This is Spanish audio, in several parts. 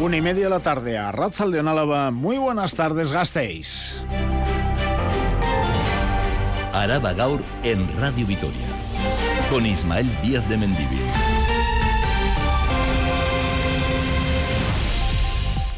Una y media de la tarde a Ratzal de Onálava. Muy buenas tardes, Gasteiz. Araba Gaur en Radio Vitoria. Con Ismael Díaz de Mendivil.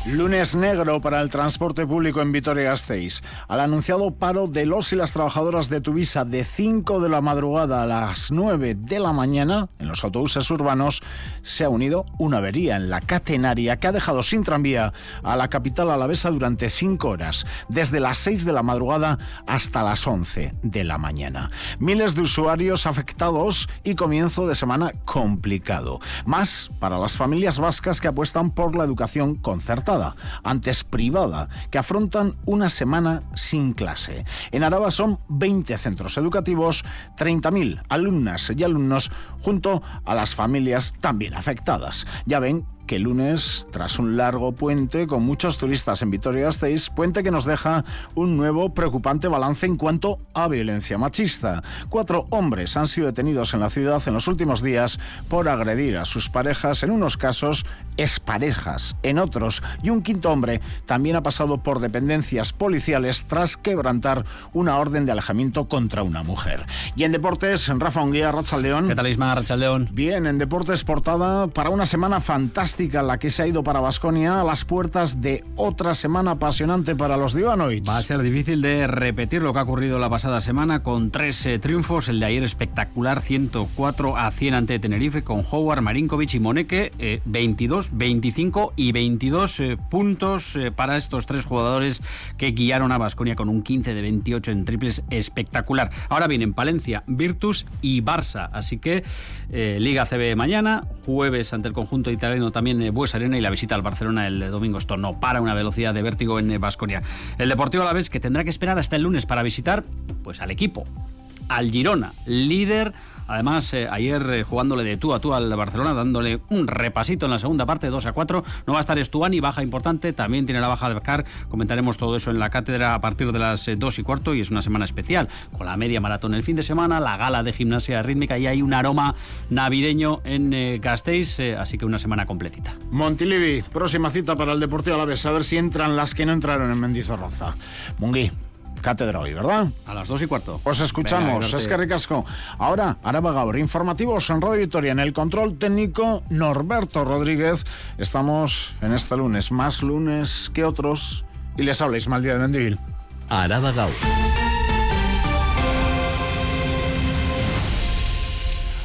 Lunes negro para el transporte público en Vitoria-Gasteiz. Al anunciado paro de los y las trabajadoras de Tuvisa de 5 de la madrugada a las 9 de la mañana en los autobuses urbanos se ha unido una avería en la catenaria que ha dejado sin tranvía a la capital alavesa durante 5 horas, desde las 6 de la madrugada hasta las 11 de la mañana. Miles de usuarios afectados y comienzo de semana complicado. Más para las familias vascas que apuestan por la educación concertada antes privada, que afrontan una semana sin clase. En Araba son 20 centros educativos, 30.000 alumnas y alumnos, junto a las familias también afectadas. Ya ven que el lunes, tras un largo puente con muchos turistas en Vitoria-Gasteiz, puente que nos deja un nuevo preocupante balance en cuanto a violencia machista. Cuatro hombres han sido detenidos en la ciudad en los últimos días por agredir a sus parejas, en unos casos exparejas, en otros, y un quinto hombre también ha pasado por dependencias policiales tras quebrantar una orden de alejamiento contra una mujer. Y en deportes, Rafa Unguía, Rachaldeón. ¿Qué tal, Isma, Rachaldeón? Bien, en deportes portada para una semana fantástica la que se ha ido para Basconia a las puertas de otra semana apasionante para los Divanoids. Va a ser difícil de repetir lo que ha ocurrido la pasada semana con tres eh, triunfos. El de ayer espectacular, 104 a 100 ante Tenerife con Howard, Marinkovic y Moneke, 22, eh, 25 y 22 eh, puntos para estos tres jugadores que guiaron a Basconia con un 15 de 28 en triples espectacular. Ahora vienen Palencia, Virtus y Barça. Así que Liga CB mañana, jueves ante el conjunto italiano también también Bues Arena y la visita al Barcelona el domingo. Esto no para una velocidad de vértigo en Basconia. El Deportivo a la vez que tendrá que esperar hasta el lunes para visitar pues al equipo, al Girona, líder Además, eh, ayer eh, jugándole de tú a tú al Barcelona, dándole un repasito en la segunda parte, 2 a 4. No va a estar Estuani, baja importante. También tiene la baja de Becar. Comentaremos todo eso en la cátedra a partir de las 2 eh, y cuarto. Y es una semana especial, con la media maratón el fin de semana, la gala de gimnasia rítmica y hay un aroma navideño en Gasteiz. así que una semana completita. Montilivi, próxima cita para el Deportivo a la vez. A ver si entran las que no entraron en Mendizorroza. Mungui cátedra hoy, ¿verdad? A las dos y cuarto. Os escuchamos, es que ricasco. Ahora, Araba Gaur, informativos en Radio Victoria, en el control técnico Norberto Rodríguez. Estamos en este lunes, más lunes que otros, y les habléis mal día de Mendivil. Araba Gaur.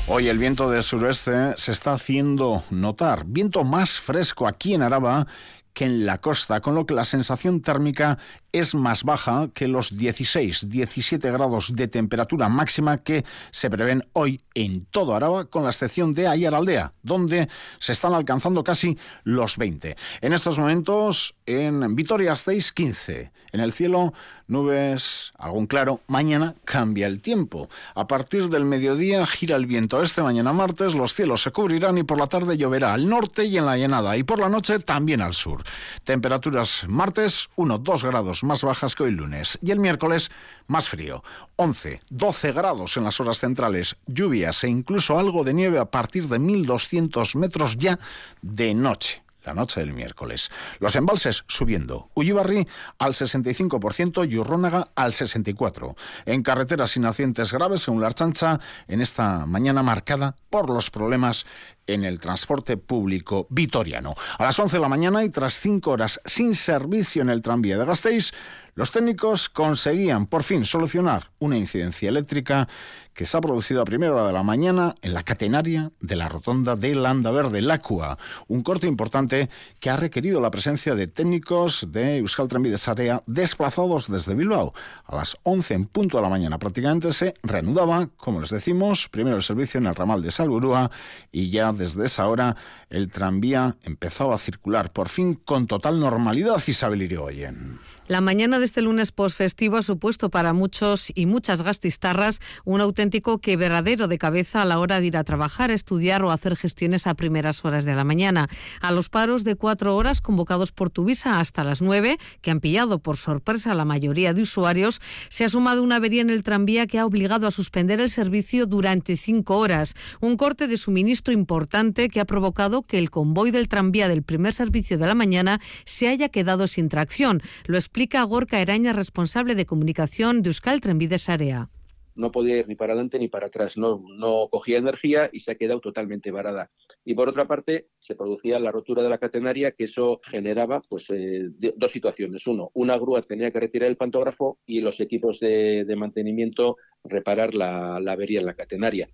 Hoy el viento del suroeste se está haciendo notar. Viento más fresco aquí en Araba que en la costa, con lo que la sensación térmica es más baja que los 16-17 grados de temperatura máxima que se prevén hoy en todo Araba, con la excepción de Ayar Aldea, donde se están alcanzando casi los 20. En estos momentos, en Vitoria 6, 15. En el cielo, nubes, algún claro. Mañana cambia el tiempo. A partir del mediodía gira el viento. Este mañana martes los cielos se cubrirán y por la tarde lloverá al norte y en la llanada. Y por la noche también al sur. Temperaturas martes 1-2 grados más bajas que hoy lunes. Y el miércoles más frío. 11, 12 grados en las horas centrales. Lluvias e incluso algo de nieve a partir de 1200 metros ya de noche la noche del miércoles. Los embalses subiendo. Ullibarri al 65% y Urrónaga al 64%. En carreteras sin accidentes graves, según la Archancha, en esta mañana marcada por los problemas en el transporte público vitoriano. A las 11 de la mañana y tras cinco horas sin servicio en el tranvía de Gasteiz, los técnicos conseguían por fin solucionar una incidencia eléctrica que se ha producido a primera hora de la mañana en la catenaria de la rotonda de Landa Verde, Lacua. Un corte importante que ha requerido la presencia de técnicos de Euskal Tranvides Area desplazados desde Bilbao. A las 11 en punto de la mañana prácticamente se reanudaba, como les decimos, primero el servicio en el ramal de Salburúa y ya desde esa hora el tranvía empezaba a circular por fin con total normalidad Isabel Irigoyen. La mañana de este lunes postfestivo ha supuesto para muchos y muchas gastistarras un auténtico quebradero de cabeza a la hora de ir a trabajar, estudiar o hacer gestiones a primeras horas de la mañana. A los paros de cuatro horas convocados por Tuvisa hasta las nueve, que han pillado por sorpresa a la mayoría de usuarios, se ha sumado una avería en el tranvía que ha obligado a suspender el servicio durante cinco horas. Un corte de suministro importante que ha provocado que el convoy del tranvía del primer servicio de la mañana se haya quedado sin tracción. Lo explica explica Gorka Eraña, responsable de comunicación de Euskal Área no podía ir ni para adelante ni para atrás, no, cogía energía y se ha quedado totalmente varada. Y por otra parte, se producía la rotura de la catenaria, que eso generaba pues, eh, dos situaciones. Uno, una grúa tenía que retirar el pantógrafo y los equipos de, mantenimiento reparar la avería en la catenaria.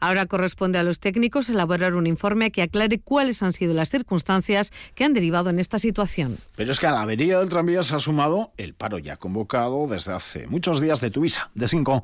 Ahora corresponde a los técnicos elaborar un informe que aclare cuáles han sido las circunstancias que han derivado en esta situación. Pero es que a la avería del tranvía se ha sumado el paro ya convocado desde hace muchos días de Tuvisa, de 5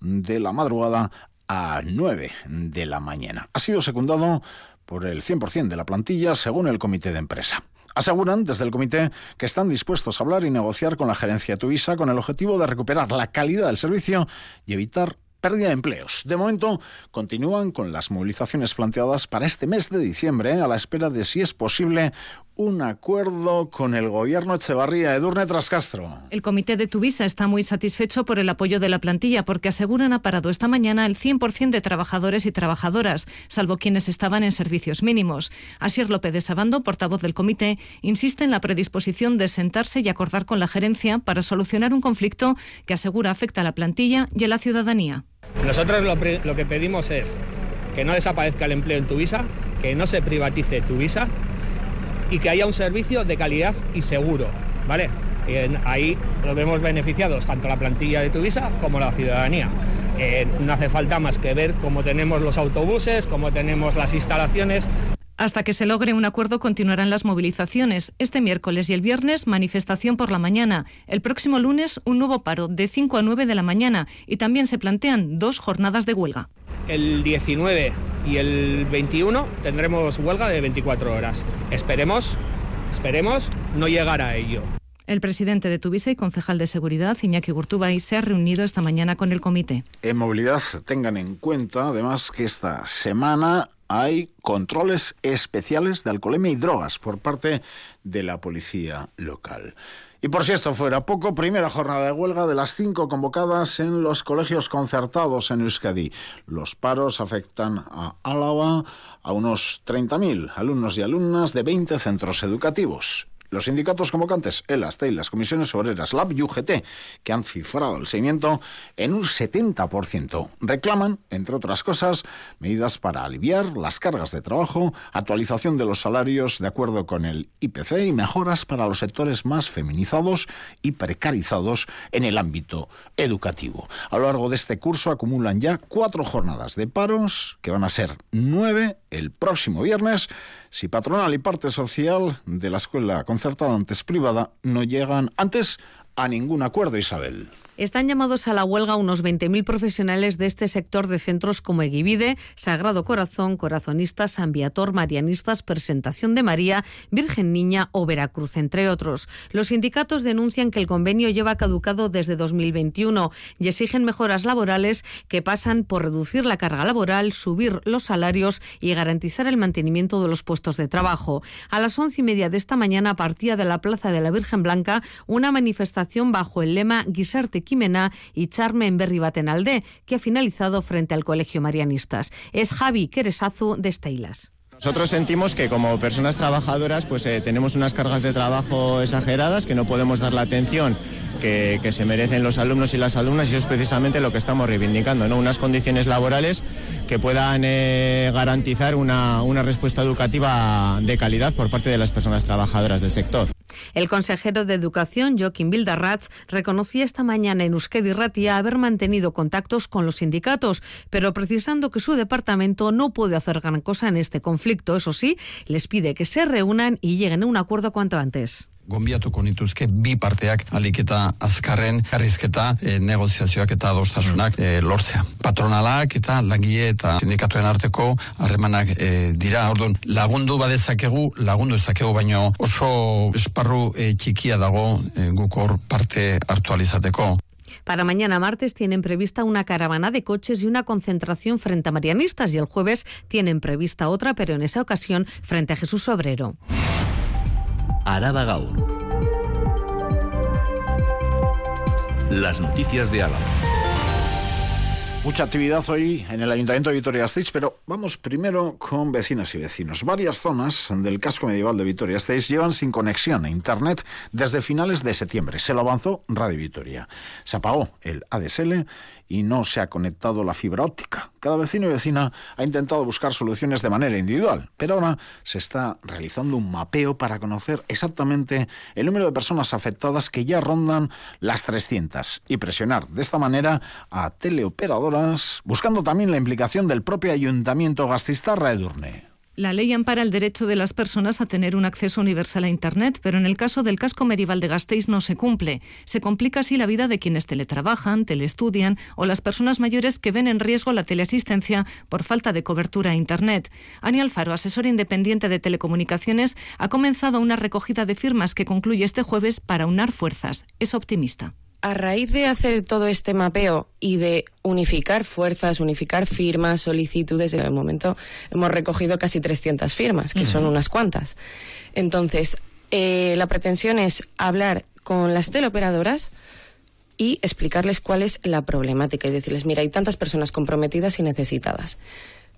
de la madrugada a 9 de la mañana. Ha sido secundado por el 100% de la plantilla según el comité de empresa. Aseguran desde el comité que están dispuestos a hablar y negociar con la gerencia Tuvisa con el objetivo de recuperar la calidad del servicio y evitar pérdida de empleos. De momento, continúan con las movilizaciones planteadas para este mes de diciembre, a la espera de si es posible un acuerdo con el gobierno Echevarría. Edurne Trascastro. El comité de Tuvisa está muy satisfecho por el apoyo de la plantilla porque aseguran ha parado esta mañana el 100% de trabajadores y trabajadoras, salvo quienes estaban en servicios mínimos. Asier López de Sabando, portavoz del comité, insiste en la predisposición de sentarse y acordar con la gerencia para solucionar un conflicto que asegura afecta a la plantilla y a la ciudadanía. Nosotros lo, que pedimos es que no desaparezca el empleo en Tuvisa, que no se privatice Tuvisa y que haya un servicio de calidad y seguro, ¿vale? ahí nos vemos beneficiados tanto la plantilla de Tuvisa como la ciudadanía. Eh, no hace falta más que ver cómo tenemos los autobuses, cómo tenemos las instalaciones. Hasta que se logre un acuerdo continuarán las movilizaciones. Este miércoles y el viernes manifestación por la mañana. El próximo lunes un nuevo paro de 5 a 9 de la mañana y también se plantean dos jornadas de huelga. El 19 y el 21 tendremos huelga de 24 horas. Esperemos, esperemos no llegar a ello. El presidente de Tuvisa y concejal de seguridad, Iñaki Gurtubay, se ha reunido esta mañana con el comité. En movilidad tengan en cuenta además que esta semana hay controles especiales de alcoholemia y drogas por parte de la policía local. Y por si esto fuera poco, primera jornada de huelga de las cinco convocadas en los colegios concertados en Euskadi. Los paros afectan a Álava a unos 30.000 alumnos y alumnas de 20 centros educativos. Los sindicatos convocantes, el ASTE y las comisiones obreras, LAB y UGT, que han cifrado el seguimiento en un 70%, reclaman, entre otras cosas, medidas para aliviar las cargas de trabajo, actualización de los salarios de acuerdo con el IPC y mejoras para los sectores más feminizados y precarizados en el ámbito educativo. A lo largo de este curso acumulan ya cuatro jornadas de paros, que van a ser nueve el próximo viernes, si patronal y parte social de la escuela concertada antes privada no llegan antes a ningún acuerdo, Isabel. Están llamados a la huelga unos 20.000 profesionales de este sector de centros como Eguivide, Sagrado Corazón, Corazonistas, San Viator, Marianistas, Presentación de María, Virgen Niña o Veracruz, entre otros. Los sindicatos denuncian que el convenio lleva caducado desde 2021 y exigen mejoras laborales que pasan por reducir la carga laboral, subir los salarios y garantizar el mantenimiento de los puestos de trabajo. A las once y media de esta mañana partía de la Plaza de la Virgen Blanca una manifestación bajo el lema Guisarte y Charme en Berri Batenalde, que ha finalizado frente al Colegio Marianistas. Es Javi Queresazu de Esteilas. Nosotros sentimos que como personas trabajadoras pues eh, tenemos unas cargas de trabajo exageradas, que no podemos dar la atención que, se merecen los alumnos y las alumnas y eso es precisamente lo que estamos reivindicando, ¿no? unas condiciones laborales que puedan eh, garantizar una respuesta educativa de calidad por parte de las personas trabajadoras del sector. El consejero de Educación, Joaquín Bildarratz, reconocía esta mañana en Euskadi Ratia haber mantenido contactos con los sindicatos, pero precisando que su departamento no puede hacer gran cosa en este conflicto. Eso sí, les pide que se reúnan y lleguen a un acuerdo cuanto antes. Gombiatuko nituzke bi parteak aliketa azkarren garrizketa e, negoziazioak eta adostasunak e, lortzea. Patronalak eta langile eta sindikatuen arteko harremanak e, dira. Orduan, lagundu badezakegu, lagundu ezakegu baino oso esparru e, txikia dago e, guk hor parte hartualizateko. Para mañana martes tienen prevista una caravana de coches y una concentración frente a marianistas y el jueves tienen prevista otra, pero en esa ocasión frente a Jesús Obrero. Araba Gaur. Las noticias de Álava. Mucha actividad hoy en el Ayuntamiento de Vitoria-Gasteiz, pero vamos primero con vecinas y vecinos. Varias zonas del casco medieval de Vitoria-Gasteiz llevan sin conexión a Internet desde finales de septiembre. Se lo avanzó Radio Vitoria. Se apagó el ADSL y no se ha conectado la fibra óptica. Cada vecino y vecina ha intentado buscar soluciones de manera individual, pero ahora se está realizando un mapeo para conocer exactamente el número de personas afectadas que ya rondan las 300 y presionar de esta manera a teleoperadoras, buscando también la implicación del propio Ayuntamiento Gastistarra Edurne. La ley ampara el derecho de las personas a tener un acceso universal a Internet, pero en el caso del casco medieval de Gasteiz no se cumple. Se complica así la vida de quienes teletrabajan, telestudian o las personas mayores que ven en riesgo la teleasistencia por falta de cobertura a Internet. Ani Alfaro, asesora independiente de telecomunicaciones, ha comenzado una recogida de firmas que concluye este jueves para unar fuerzas. Es optimista a raíz de hacer todo este mapeo y de unificar fuerzas, unificar firmas, solicitudes, en el momento hemos recogido casi 300 firmas, que son unas cuantas. Entonces, eh, la pretensión es hablar con las teleoperadoras y explicarles cuál es la problemática y decirles, mira, hay tantas personas comprometidas y necesitadas.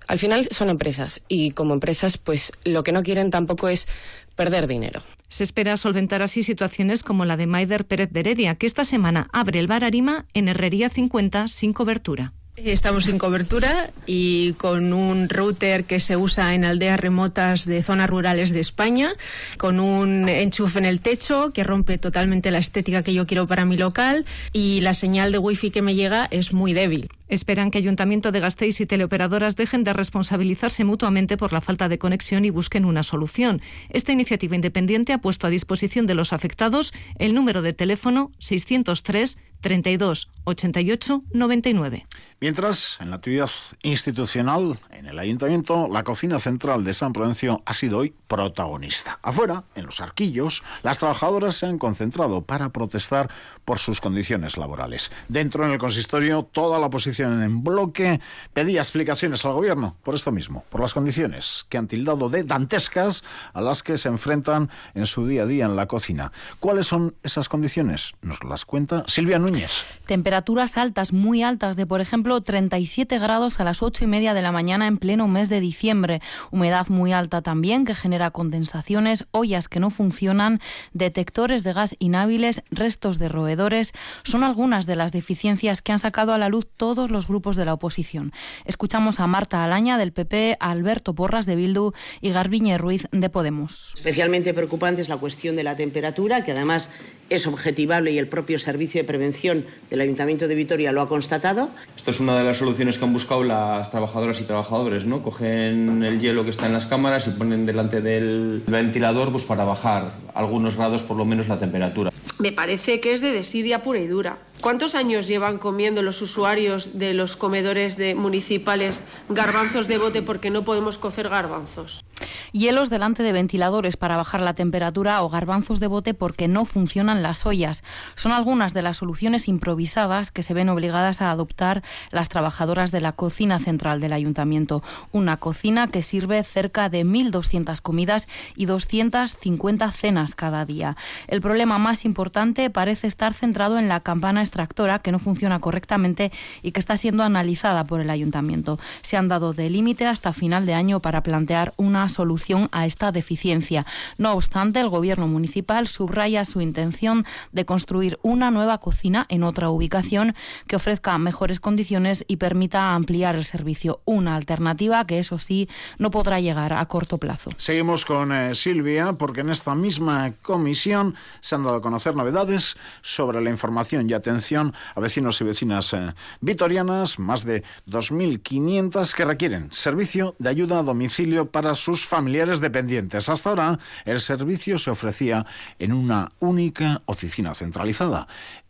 Al final son empresas y como empresas, pues lo que no quieren tampoco es perder dinero. Se espera solventar así situaciones como la de Maider Pérez de Heredia, que esta semana abre el bar Arima en Herrería 50 sin cobertura. Estamos sin cobertura y con un router que se usa en aldeas remotas de zonas rurales de España, con un enchufe en el techo que rompe totalmente la estética que yo quiero para mi local y la señal de wifi que me llega es muy débil. Esperan que Ayuntamiento de Gasteiz y teleoperadoras dejen de responsabilizarse mutuamente por la falta de conexión y busquen una solución. Esta iniciativa independiente ha puesto a disposición de los afectados el número de teléfono 603 32 88 99. Mientras, en la actividad institucional, en el ayuntamiento, la cocina central de San Prudencio ha sido hoy protagonista. Afuera, en los arquillos, las trabajadoras se han concentrado para protestar por sus condiciones laborales. Dentro, en el consistorio, toda la oposición en bloque pedía explicaciones al gobierno por esto mismo, por las condiciones que han tildado de dantescas a las que se enfrentan en su día a día en la cocina. ¿Cuáles son esas condiciones? Nos las cuenta Silvia Núñez. Temperaturas altas, muy altas, de por ejemplo 37 grados a las 8 y media de la mañana en pleno mes de diciembre. Humedad muy alta también que genera condensaciones, ollas que no funcionan, detectores de gas inhábiles, restos de roedores. Son algunas de las deficiencias que han sacado a la luz todos los grupos de la oposición. Escuchamos a Marta Alaña del PP, a Alberto Porras de Bildu y Garbiñe Ruiz de Podemos. Especialmente preocupante es la cuestión de la temperatura, que además es objetivable y el propio Servicio de Prevención del Ayuntamiento de Vitoria lo ha constatado. Esto es una de las soluciones que han buscado las trabajadoras y trabajadores, ¿no? Cogen el hielo que está en las cámaras y ponen delante del ventilador pues, para bajar algunos grados por lo menos la temperatura. Me parece que es de desidia pura y dura. ¿Cuántos años llevan comiendo los usuarios de los comedores de municipales garbanzos de bote porque no podemos cocer garbanzos? Hielos delante de ventiladores para bajar la temperatura o garbanzos de bote porque no funcionan las ollas. Son algunas de las soluciones improvisadas que se ven obligadas a adoptar las trabajadoras de la cocina central del ayuntamiento. Una cocina que sirve cerca de 1.200 comidas y 250 cenas cada día. El problema más importante parece estar centrado en la campana extractora que no funciona correctamente y que está siendo analizada por el ayuntamiento. Se han dado de límite hasta final de año para plantear una solución a esta deficiencia. No obstante, el gobierno municipal subraya su intención de construir una nueva cocina en otra ubicación que ofrezca mejores condiciones y permita ampliar el servicio. Una alternativa que, eso sí, no podrá llegar a corto plazo. Seguimos con eh, Silvia, porque en esta misma comisión se han dado a conocer novedades sobre la información y atención a vecinos y vecinas eh, vitorianas, más de 2.500 que requieren servicio de ayuda a domicilio para sus familiares dependientes. Hasta ahora, el servicio se ofrecía en una única oficina centralizada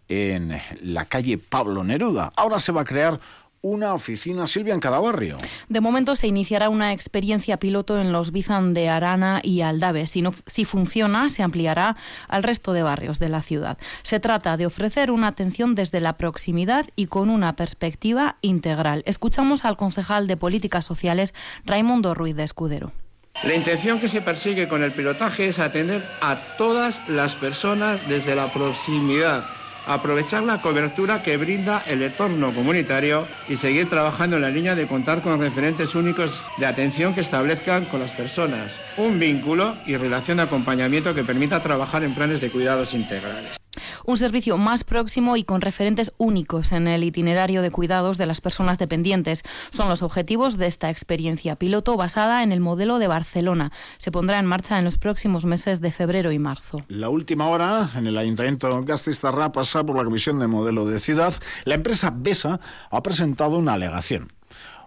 en la calle Pablo Neruda. Ahora se va a crear una oficina, Silvia, en cada barrio. De momento se iniciará una experiencia piloto en los Bizan de Arana y Aldave. Si, si funciona, se ampliará al resto de barrios de la ciudad. Se trata de ofrecer una atención desde la proximidad y con una perspectiva integral. Escuchamos al concejal de Políticas Sociales, Raimundo Ruiz de Escudero. La intención que se persigue con el pilotaje es atender a todas las personas desde la proximidad aprovechar la cobertura que brinda el entorno comunitario y seguir trabajando en la línea de contar con referentes únicos de atención que establezcan con las personas un vínculo y relación de acompañamiento que permita trabajar en planes de cuidados integrales. Un servicio más próximo y con referentes únicos en el itinerario de cuidados de las personas dependientes son los objetivos de esta experiencia piloto basada en el modelo de Barcelona. Se pondrá en marcha en los próximos meses de febrero y marzo. La última hora en el Ayuntamiento Gastistarra pasa por la Comisión de Modelo de Ciudad. La empresa BESA ha presentado una alegación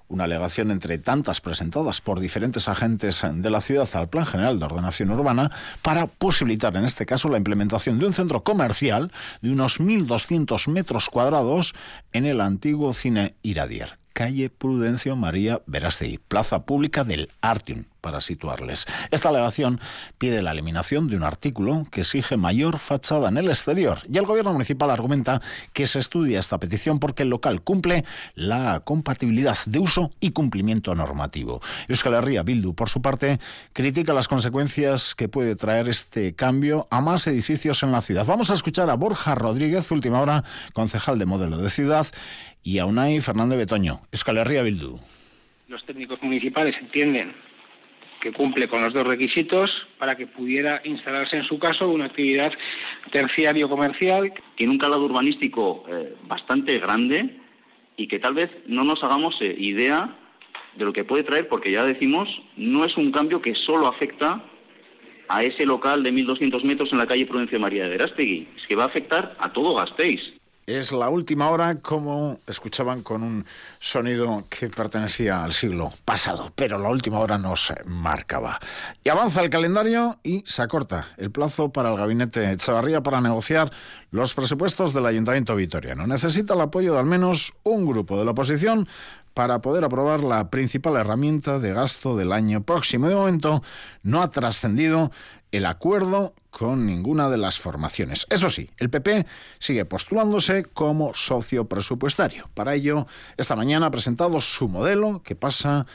una alegación entre tantas presentadas por diferentes agentes de la ciudad al Plan General de Ordenación Urbana para posibilitar en este caso la implementación de un centro comercial de unos 1.200 metros cuadrados en el antiguo cine Iradier. Calle Prudencio María Verástegui, plaza pública del Artium, para situarles. Esta alegación pide la eliminación de un artículo que exige mayor fachada en el exterior y el gobierno municipal argumenta que se estudia esta petición porque el local cumple la compatibilidad de uso y cumplimiento normativo. Euskal Herria Bildu, por su parte, critica las consecuencias que puede traer este cambio a más edificios en la ciudad. Vamos a escuchar a Borja Rodríguez, última hora, concejal de modelo de ciudad, y a Unai Fernández Betoño, Escalerría Bildu. Los técnicos municipales entienden que cumple con los dos requisitos para que pudiera instalarse en su caso una actividad terciario comercial. Tiene un calado urbanístico eh, bastante grande y que tal vez no nos hagamos eh, idea de lo que puede traer, porque ya decimos, no es un cambio que solo afecta a ese local de 1.200 metros en la calle Prudencia María de Verástegui, es que va a afectar a todo Gasteiz. Es la última hora, como escuchaban con un sonido que pertenecía al siglo pasado, pero la última hora nos marcaba. Y avanza el calendario y se acorta el plazo para el gabinete Echavarría para negociar los presupuestos del Ayuntamiento Vitoriano. Necesita el apoyo de al menos un grupo de la oposición para poder aprobar la principal herramienta de gasto del año próximo. De momento no ha trascendido el acuerdo con ninguna de las formaciones. Eso sí, el PP sigue postulándose como socio presupuestario. Para ello, esta mañana ha presentado su modelo que pasa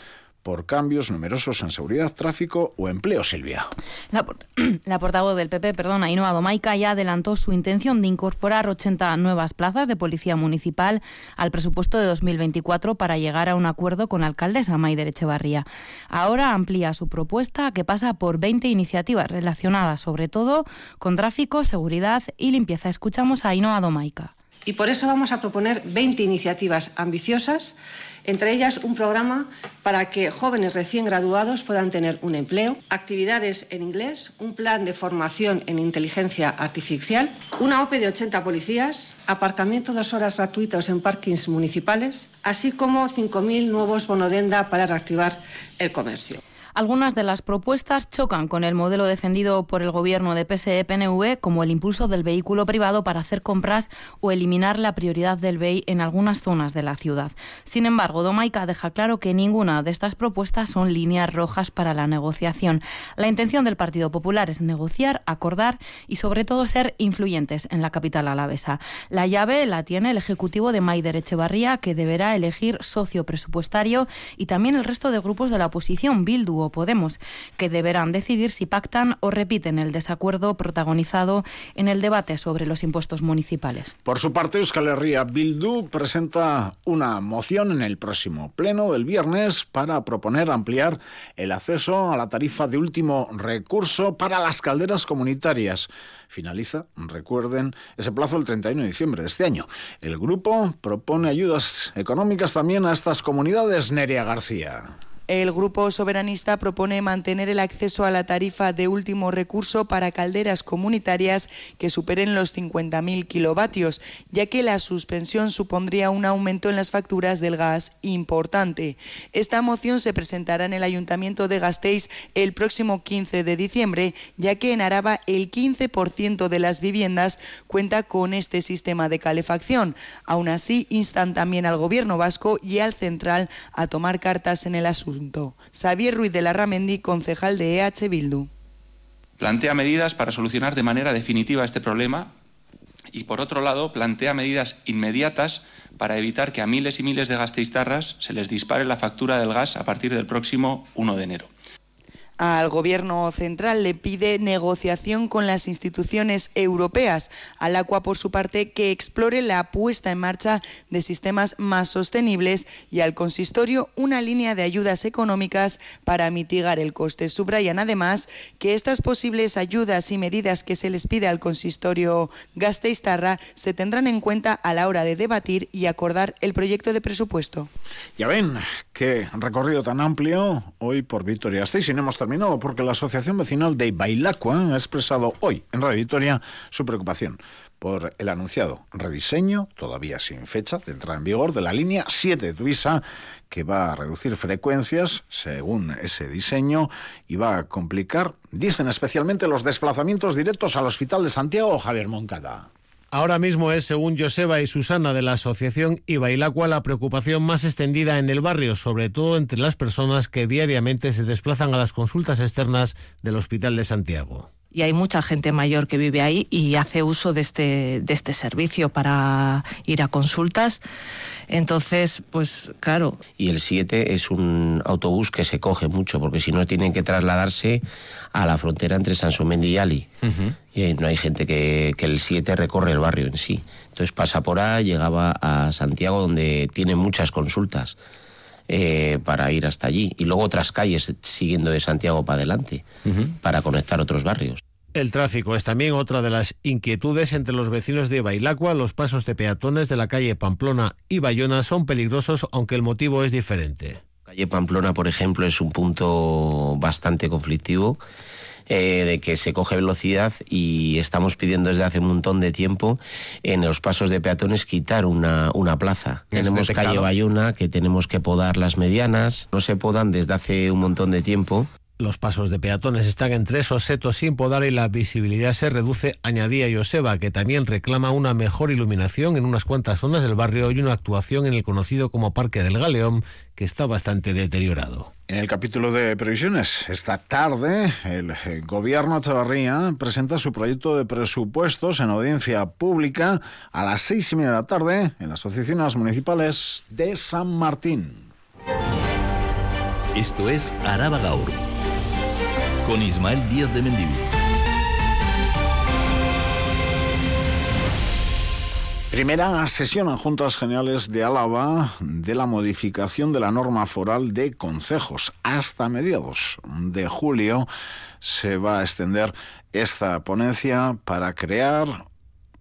por cambios numerosos en seguridad, tráfico o empleo, Silvia. La, portavoz del PP, perdón, Ainhoa Domaica, ya adelantó su intención de incorporar 80 nuevas plazas de policía municipal al presupuesto de 2024 para llegar a un acuerdo con alcaldesa Maider Echevarría. Ahora amplía su propuesta que pasa por 20 iniciativas relacionadas sobre todo con tráfico, seguridad y limpieza. Escuchamos a Ainhoa Domaica. Y por eso vamos a proponer 20 iniciativas ambiciosas entre ellas un programa para que jóvenes recién graduados puedan tener un empleo, actividades en inglés, un plan de formación en inteligencia artificial, una OPE de 80 policías, aparcamiento dos horas gratuitos en parkings municipales, así como 5.000 nuevos bonodenda para reactivar el comercio. Algunas de las propuestas chocan con el modelo defendido por el gobierno de PSE-PNV, como el impulso del vehículo privado para hacer compras o eliminar la prioridad del BEI en algunas zonas de la ciudad. Sin embargo, Domaica deja claro que ninguna de estas propuestas son líneas rojas para la negociación. La intención del Partido Popular es negociar, acordar y sobre todo ser influyentes en la capital alavesa. La llave la tiene el Ejecutivo de Maider Echevarría, que deberá elegir socio presupuestario y también el resto de grupos de la oposición, Bildu o Podemos, que deberán decidir si pactan o repiten el desacuerdo protagonizado en el debate sobre los impuestos municipales. Por su parte, Euskal Herria Bildu presenta una moción en el próximo pleno del viernes para proponer ampliar el acceso a la tarifa de último recurso para las calderas comunitarias. Finaliza, recuerden, ese plazo el 31 de diciembre de este año. El grupo propone ayudas económicas también a estas comunidades, Neria García. El grupo soberanista propone mantener el acceso a la tarifa de último recurso para calderas comunitarias que superen los 50.000 kilovatios, ya que la suspensión supondría un aumento en las facturas del gas importante. Esta moción se presentará en el Ayuntamiento de Gasteiz el próximo 15 de diciembre, ya que en Araba el 15% de las viviendas cuenta con este sistema de calefacción. Aún así, instan también al Gobierno vasco y al central a tomar cartas en el asunto. Xavier Ruiz de la Ramendi, concejal de EH Bildu. Plantea medidas para solucionar de manera definitiva este problema y, por otro lado, plantea medidas inmediatas para evitar que a miles y miles de gasteiztarras se les dispare la factura del gas a partir del próximo 1 de enero al Gobierno central le pide negociación con las instituciones europeas. Al Agua, por su parte, que explore la puesta en marcha de sistemas más sostenibles y al consistorio una línea de ayudas económicas para mitigar el coste. Subrayan además que estas posibles ayudas y medidas que se les pide al consistorio Gasteiztarra se tendrán en cuenta a la hora de debatir y acordar el proyecto de presupuesto. Ya ven, qué recorrido tan amplio hoy por Victoria Gasteiz y no hemos porque la Asociación Vecinal de Bailacua ha expresado hoy en Radio Victoria su preocupación por el anunciado rediseño, todavía sin fecha de entrada en vigor, de la línea 7 de Tuisa, que va a reducir frecuencias según ese diseño y va a complicar, dicen especialmente, los desplazamientos directos al Hospital de Santiago Javier Moncada. Ahora mismo es, según Joseba y Susana de la asociación Ibailacua, la preocupación más extendida en el barrio, sobre todo entre las personas que diariamente se desplazan a las consultas externas del Hospital de Santiago y hay mucha gente mayor que vive ahí y hace uso de este, de este servicio para ir a consultas. Entonces, pues claro. Y el 7 es un autobús que se coge mucho, porque si no tienen que trasladarse a la frontera entre Sansomendi y Ali. Y no hay gente que, que el 7 recorre el barrio en sí. Entonces pasa por ahí, llegaba a Santiago, donde tiene muchas consultas. Eh, para ir hasta allí. Y luego otras calles siguiendo de Santiago para adelante, para conectar otros barrios. El tráfico es también otra de las inquietudes entre los vecinos de Bailacua. Los pasos de peatones de la calle Pamplona y Bayona son peligrosos, aunque el motivo es diferente. Calle Pamplona, por ejemplo, es un punto bastante conflictivo eh, de que se coge velocidad y estamos pidiendo desde hace un montón de tiempo en los pasos de peatones quitar una, una plaza. tenemos calle Bayona que tenemos que podar las medianas, no se podan desde hace un montón de tiempo. Los pasos de peatones están en tres setos sin podar y la visibilidad se reduce, añadía Joseba, que también reclama una mejor iluminación en unas cuantas zonas del barrio y una actuación en el conocido como Parque del Galeón, que está bastante deteriorado. En el capítulo de previsiones, esta tarde el gobierno Chavarría presenta su proyecto de presupuestos en audiencia pública a las seis y media de la tarde en las oficinas municipales de San Martín. Esto es Araba Gaur con Ismael Díaz de Mendivil. Primera sesión en Juntas Generales de Álava de la modificación de la norma foral de concejos. Hasta mediados de julio se va a extender esta ponencia para crear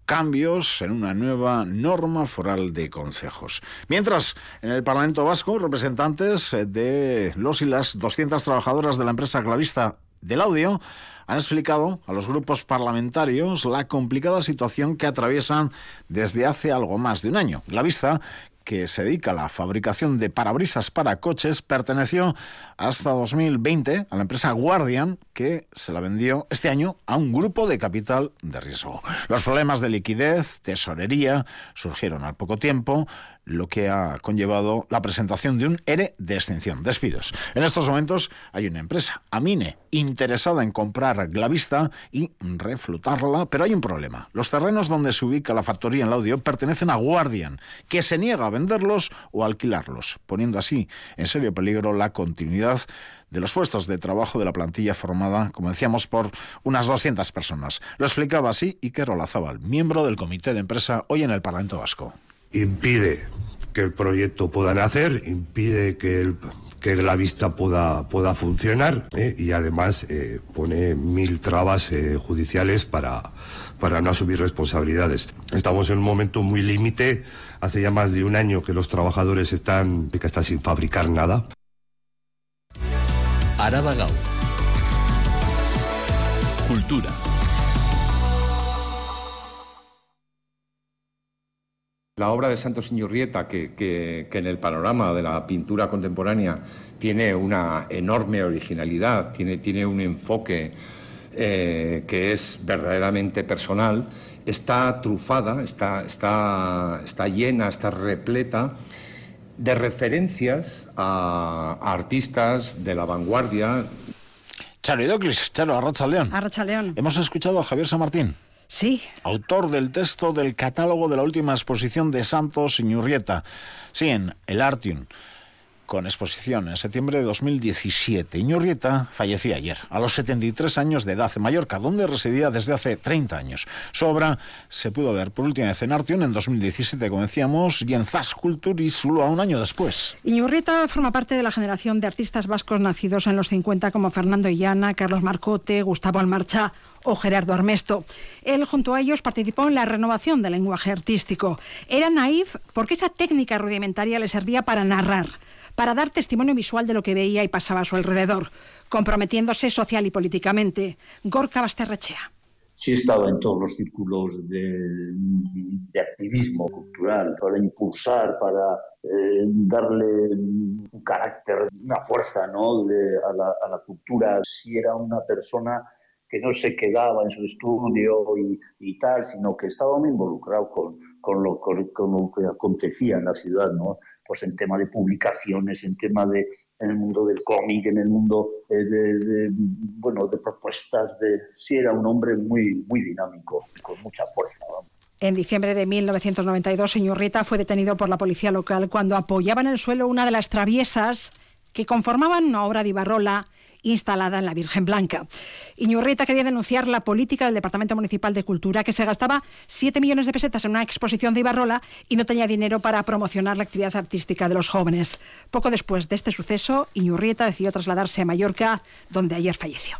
cambios en una nueva norma foral de concejos. Mientras, en el Parlamento Vasco, representantes de los y las 200 trabajadoras de la empresa clavista del audio han explicado a los grupos parlamentarios la complicada situación que atraviesan desde hace algo más de un año. La vista que se dedica a la fabricación de parabrisas para coches, perteneció hasta 2020 a la empresa Guardian, que se la vendió este año a un grupo de capital de riesgo. Los problemas de liquidez, tesorería, surgieron al poco tiempo lo que ha conllevado la presentación de un ERE de extinción, despidos. En estos momentos hay una empresa, Amine, interesada en comprar Glavista y reflotarla, pero hay un problema. Los terrenos donde se ubica la factoría en audio pertenecen a Guardian, que se niega a venderlos o alquilarlos, poniendo así en serio peligro la continuidad de los puestos de trabajo de la plantilla formada, como decíamos, por unas 200 personas. Lo explicaba así Iker Olazábal, miembro del comité de empresa hoy en el Parlamento Vasco impide que el proyecto pueda nacer, impide que, la vista pueda, pueda funcionar ¿eh? y además eh, pone mil trabas eh, judiciales para, para no asumir responsabilidades. Estamos en un momento muy límite, hace ya más de un año que los trabajadores están, que están sin fabricar nada. Araba Gaur. Cultura. La obra de Santos Iñurrieta, que, que, que, en el panorama de la pintura contemporánea tiene una enorme originalidad, tiene, tiene un enfoque eh, que es verdaderamente personal, está trufada, está, está, está llena, está repleta de referencias a, a artistas de la vanguardia. Charo Idoclis, Charo, Arrachaldeón. Arrachaldeón. Hemos escuchado a Javier San Martín. Sí. Autor del texto del catálogo de la última exposición de Santos Iñurrieta. Sí, en el Artium con exposición en septiembre de 2017. Iñurrieta falleció ayer, a los 73 años de edad, en Mallorca, donde residía desde hace 30 años. Su obra se pudo ver por última vez en Artium en 2017, como decíamos, y en Zas Culture y solo a un año después. Iñurrieta forma parte de la generación de artistas vascos nacidos en los 50 como Fernando Illana, Carlos Marcote, Gustavo Almarcha o Gerardo Armesto. Él, junto a ellos, participó en la renovación del lenguaje artístico. Era naif porque esa técnica rudimentaria le servía para narrar para dar testimonio visual de lo que veía y pasaba a su alrededor, comprometiéndose social y políticamente. Gorka Basterrechea. Sí he estado en todos los círculos de, de activismo cultural para impulsar, para eh, darle un carácter, una fuerza ¿no? de, a, la, a, la, cultura. Si era una persona que no se quedaba en su estudio y, y tal, sino que estaba muy involucrado con, con, lo, con, con lo que acontecía en la ciudad, ¿no? Pues en tema de publicaciones, en tema de en el mundo del cómic, en el mundo de, de, bueno de propuestas, de sí era un hombre muy muy dinámico, con mucha fuerza. En diciembre de 1992, Iñurrieta fue detenido por la policía local cuando apoyaba en el suelo una de las traviesas que conformaban una obra de Ibarrola instalada en la Virgen Blanca. Iñurrieta quería denunciar la política del Departamento Municipal de Cultura, que se gastaba 7 millones de pesetas en una exposición de Ibarrola y no tenía dinero para promocionar la actividad artística de los jóvenes. Poco después de este suceso, Iñurrieta decidió trasladarse a Mallorca, donde ayer falleció.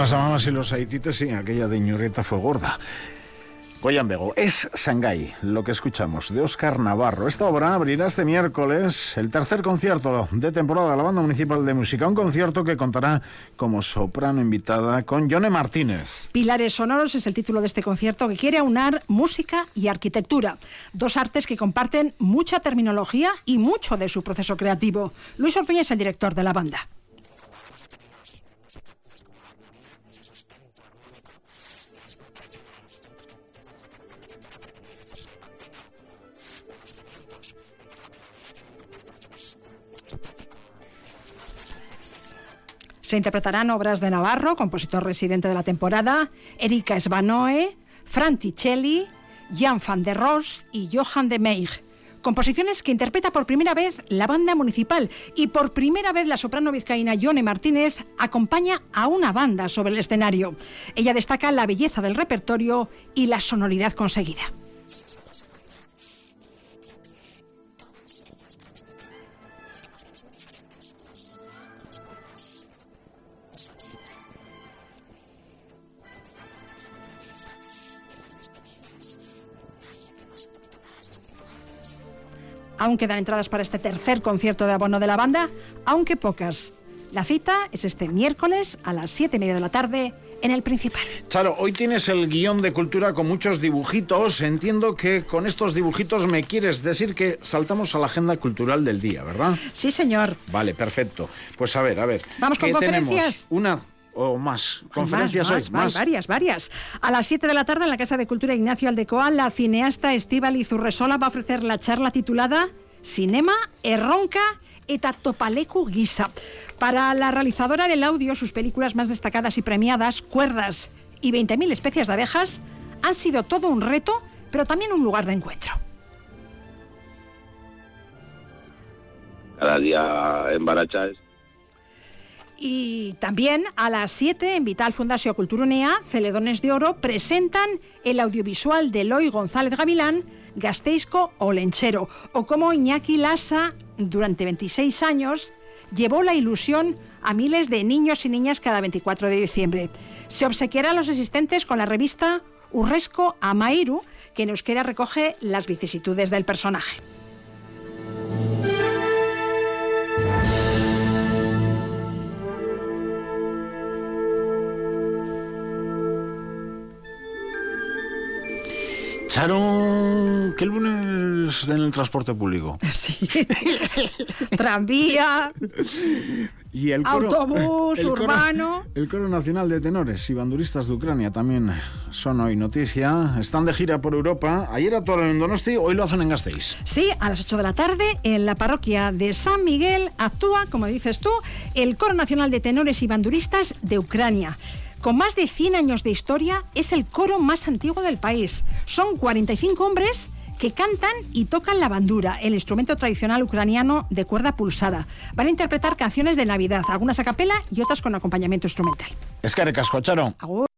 Las mamás y los haitites, sí, aquella de fue gorda. Goyan Bego, es Shanghái, lo que escuchamos, de Óscar Navarro. Esta obra abrirá este miércoles el tercer concierto de temporada de la Banda Municipal de Música, un concierto que contará como soprano invitada con Yone Martínez. Pilares Sonoros es el título de este concierto que quiere aunar música y arquitectura, dos artes que comparten mucha terminología y mucho de su proceso creativo. Luis Ortuña es el director de la banda. Se interpretarán obras de Navarro, compositor residente de la temporada, Erika Svanoe, Fran Ticelli, Jan van der Ros y Johan de Meij. Composiciones que interpreta por primera vez la banda municipal y por primera vez la soprano vizcaína Yone Martínez acompaña a una banda sobre el escenario. Ella destaca la belleza del repertorio y la sonoridad conseguida. Aún quedan entradas para este tercer concierto de abono de la banda, aunque pocas. La cita es este miércoles a las siete y media de la tarde en el principal. Charo, hoy tienes el guion de cultura con muchos dibujitos. Entiendo que con estos dibujitos me quieres decir que saltamos a la agenda cultural del día, ¿verdad? Sí, señor. Vale, perfecto. Pues a ver, a ver. Vamos con ¿qué conferencias. Tenemos? Una o más conferencias más, hoy. más, varias, varias. A las 7 de la tarde en la Casa de Cultura Ignacio Aldecoa, la cineasta Estíbal Zurresola va a ofrecer la charla titulada Cinema erronca eta topaleku gisa. Para la realizadora del audio, sus películas más destacadas y premiadas, Cuerdas y 20.000 especies de abejas, han sido todo un reto, pero también un lugar de encuentro. Cada día en Baracha es Y también a las 7 en Vital Fundación Culturunea, Celedones de Oro presentan el audiovisual de Eloy González Gavilán, Gasteizco o Lenchero, o cómo Iñaki Lassa, durante 26 años, llevó la ilusión a miles de niños y niñas cada 24 de diciembre. Se obsequiará a los asistentes con la revista Urresco Amairu, que en euskera recoge las vicisitudes del personaje. Charo, ¿qué lunes en el transporte público? Sí. Tranvía. Y el Autobús el coro- urbano. el Coro Nacional de Tenores y Banduristas de Ucrania también son hoy noticia. Están de gira por Europa. Ayer actuaron en Donosti, hoy lo hacen en Gasteiz. Sí, a las 8 de la tarde en la parroquia de San Miguel actúa, como dices tú, el Coro Nacional de Tenores y Banduristas de Ucrania. Con más de 100 años de historia, es el coro más antiguo del país. Son 45 hombres que cantan y tocan la bandura, el instrumento tradicional ucraniano de cuerda pulsada. Van a interpretar canciones de Navidad, algunas a capela y otras con acompañamiento instrumental. Es que Charo. Agur.